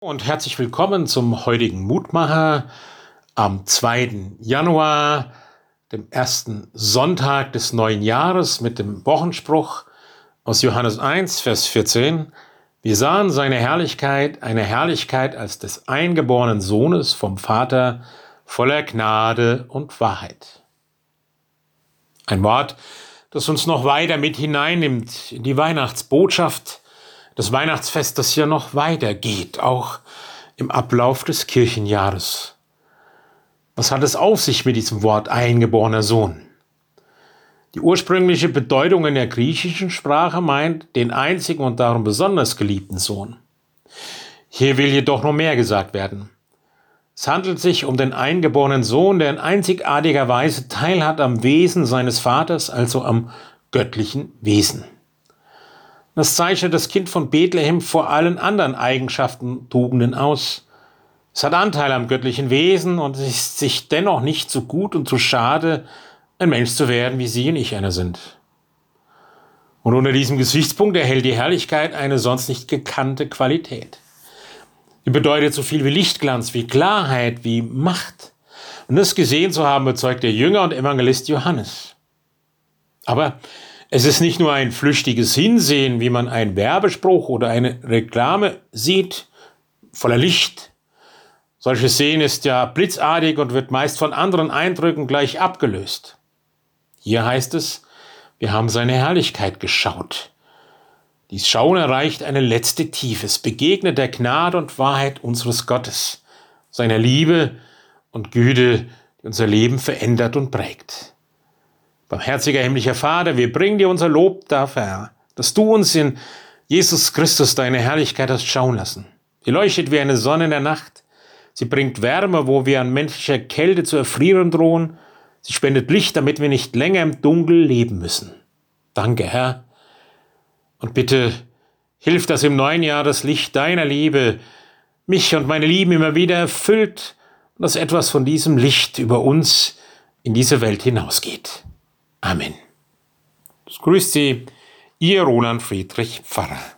Und herzlich willkommen zum heutigen Mutmacher am 2. Januar, dem ersten Sonntag des neuen Jahres mit dem Wochenspruch aus Johannes 1, Vers 14. Wir sahen seine Herrlichkeit, eine Herrlichkeit als des eingeborenen Sohnes vom Vater, voller Gnade und Wahrheit. Ein Wort, das uns noch weiter mit hineinnimmt in die Weihnachtsbotschaft, das Weihnachtsfest, das ja noch weitergeht, auch im Ablauf des Kirchenjahres. Was hat es auf sich mit diesem Wort eingeborener Sohn? Die ursprüngliche Bedeutung in der griechischen Sprache meint den einzigen und darum besonders geliebten Sohn. Hier will jedoch noch mehr gesagt werden. Es handelt sich um den eingeborenen Sohn, der in einzigartiger Weise teilhat am Wesen seines Vaters, also am göttlichen Wesen. Das zeichnet das Kind von Bethlehem vor allen anderen Eigenschaften, Tugenden aus. Es hat Anteil am göttlichen Wesen und es ist sich dennoch nicht zu gut und zu schade, ein Mensch zu werden, wie Sie und ich einer sind. Und unter diesem Gesichtspunkt erhält die Herrlichkeit eine sonst nicht gekannte Qualität. Die bedeutet so viel wie Lichtglanz, wie Klarheit, wie Macht. Und das gesehen zu haben, bezeugt der Jünger und Evangelist Johannes. Aber es ist nicht nur ein flüchtiges Hinsehen, wie man einen Werbespruch oder eine Reklame sieht, voller Licht. Solches Sehen ist ja blitzartig und wird meist von anderen Eindrücken gleich abgelöst. Hier heißt es, wir haben seine Herrlichkeit geschaut. Dies Schauen erreicht eine letzte Tiefe. Es begegnet der Gnade und Wahrheit unseres Gottes, seiner Liebe und Güte, die unser Leben verändert und prägt. Barmherziger himmlischer Vater, wir bringen dir unser Lob dafür, Herr, dass du uns in Jesus Christus deine Herrlichkeit hast schauen lassen. Sie leuchtet wie eine Sonne in der Nacht. Sie bringt Wärme, wo wir an menschlicher Kälte zu erfrieren drohen. Sie spendet Licht, damit wir nicht länger im Dunkel leben müssen. Danke, Herr. Und bitte hilf, dass im neuen Jahr das Licht deiner Liebe mich und meine Lieben immer wieder erfüllt und dass etwas von diesem Licht über uns in diese Welt hinausgeht. Amen. Es grüßt Sie, Ihr Roland Friedrich Pfarrer.